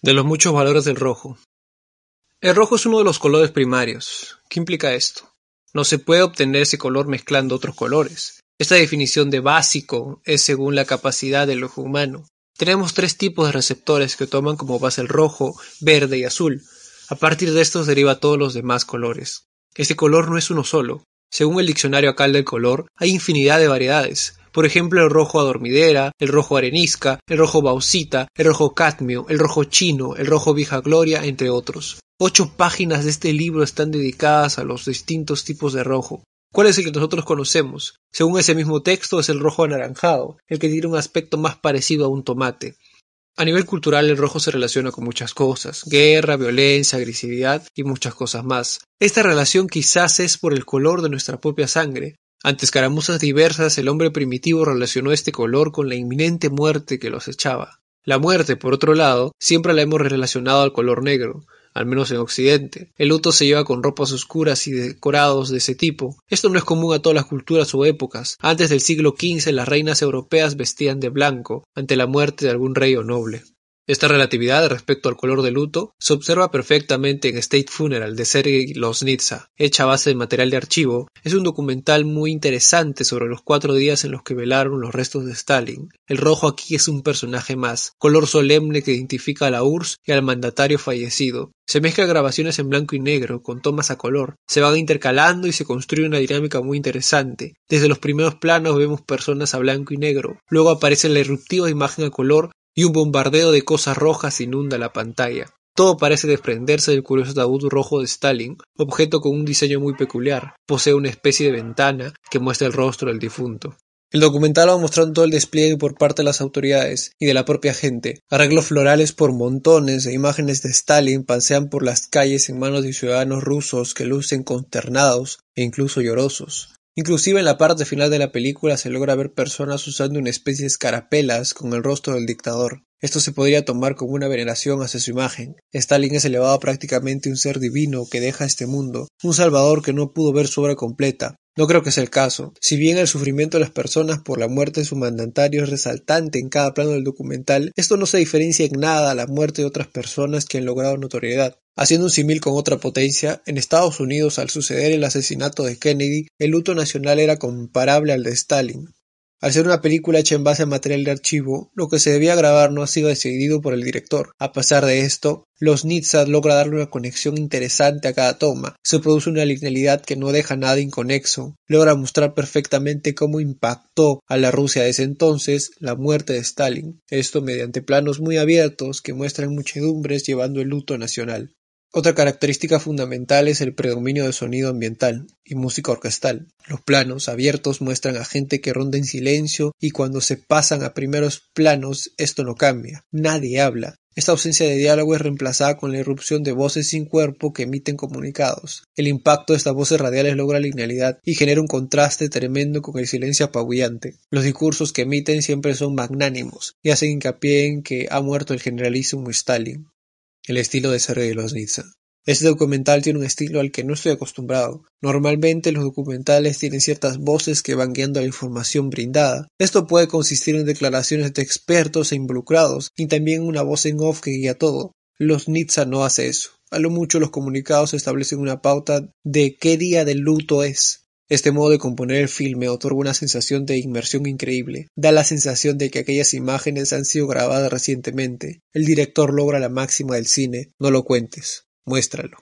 De los muchos valores del rojo. El rojo es uno de los colores primarios. ¿Qué implica esto? No se puede obtener ese color mezclando otros colores. Esta definición de básico es según la capacidad del ojo humano. Tenemos tres tipos de receptores que toman como base el rojo, verde y azul. A partir de estos deriva todos los demás colores. Este color no es uno solo. Según el diccionario Acal del color, hay infinidad de variedades. Por ejemplo, el rojo adormidera, el rojo arenisca, el rojo bauxita, el rojo cadmio, el rojo chino, el rojo vieja gloria, entre otros. Ocho páginas de este libro están dedicadas a los distintos tipos de rojo. ¿Cuál es el que nosotros conocemos? Según ese mismo texto es el rojo anaranjado, el que tiene un aspecto más parecido a un tomate. A nivel cultural el rojo se relaciona con muchas cosas, guerra, violencia, agresividad y muchas cosas más. Esta relación quizás es por el color de nuestra propia sangre. Ante escaramuzas diversas el hombre primitivo relacionó este color con la inminente muerte que los echaba. La muerte, por otro lado, siempre la hemos relacionado al color negro, al menos en Occidente. El luto se lleva con ropas oscuras y decorados de ese tipo. Esto no es común a todas las culturas o épocas. Antes del siglo XV las reinas europeas vestían de blanco ante la muerte de algún rey o noble. Esta relatividad respecto al color de luto se observa perfectamente en State Funeral de Sergei Loznitsa, hecha a base de material de archivo. Es un documental muy interesante sobre los cuatro días en los que velaron los restos de Stalin. El rojo aquí es un personaje más, color solemne que identifica a la URSS y al mandatario fallecido. Se mezclan grabaciones en blanco y negro con tomas a color, se van intercalando y se construye una dinámica muy interesante. Desde los primeros planos vemos personas a blanco y negro, luego aparece la irruptiva imagen a color y un bombardeo de cosas rojas inunda la pantalla. Todo parece desprenderse del curioso ataúd rojo de Stalin, objeto con un diseño muy peculiar. Posee una especie de ventana que muestra el rostro del difunto. El documental va mostrando todo el despliegue por parte de las autoridades y de la propia gente. Arreglos florales por montones e imágenes de Stalin pasean por las calles en manos de ciudadanos rusos que lucen consternados e incluso llorosos. Inclusive en la parte final de la película se logra ver personas usando una especie de escarapelas con el rostro del dictador. Esto se podría tomar como una veneración hacia su imagen. Stalin es elevado a prácticamente un ser divino que deja este mundo, un salvador que no pudo ver su obra completa. No creo que sea el caso. Si bien el sufrimiento de las personas por la muerte de su mandatario es resaltante en cada plano del documental, esto no se diferencia en nada a la muerte de otras personas que han logrado notoriedad. Haciendo un símil con otra potencia, en Estados Unidos al suceder el asesinato de Kennedy, el luto nacional era comparable al de Stalin. Al ser una película hecha en base a material de archivo, lo que se debía grabar no ha sido decidido por el director. A pesar de esto, los Nitsa logra darle una conexión interesante a cada toma. Se produce una linealidad que no deja nada inconexo. Logra mostrar perfectamente cómo impactó a la Rusia de ese entonces la muerte de Stalin. Esto mediante planos muy abiertos que muestran muchedumbres llevando el luto nacional. Otra característica fundamental es el predominio de sonido ambiental y música orquestal. Los planos abiertos muestran a gente que ronda en silencio y cuando se pasan a primeros planos esto no cambia. Nadie habla. Esta ausencia de diálogo es reemplazada con la irrupción de voces sin cuerpo que emiten comunicados. El impacto de estas voces radiales logra linealidad y genera un contraste tremendo con el silencio apabullante. Los discursos que emiten siempre son magnánimos y hacen hincapié en que ha muerto el generalísimo Stalin el estilo de Sergei Loznitsa. Este documental tiene un estilo al que no estoy acostumbrado. Normalmente los documentales tienen ciertas voces que van guiando la información brindada. Esto puede consistir en declaraciones de expertos e involucrados y también una voz en off que guía todo. Los Nitsa no hace eso. A lo mucho los comunicados establecen una pauta de qué día del luto es. Este modo de componer el filme otorga una sensación de inmersión increíble. Da la sensación de que aquellas imágenes han sido grabadas recientemente. El director logra la máxima del cine. No lo cuentes, muéstralo.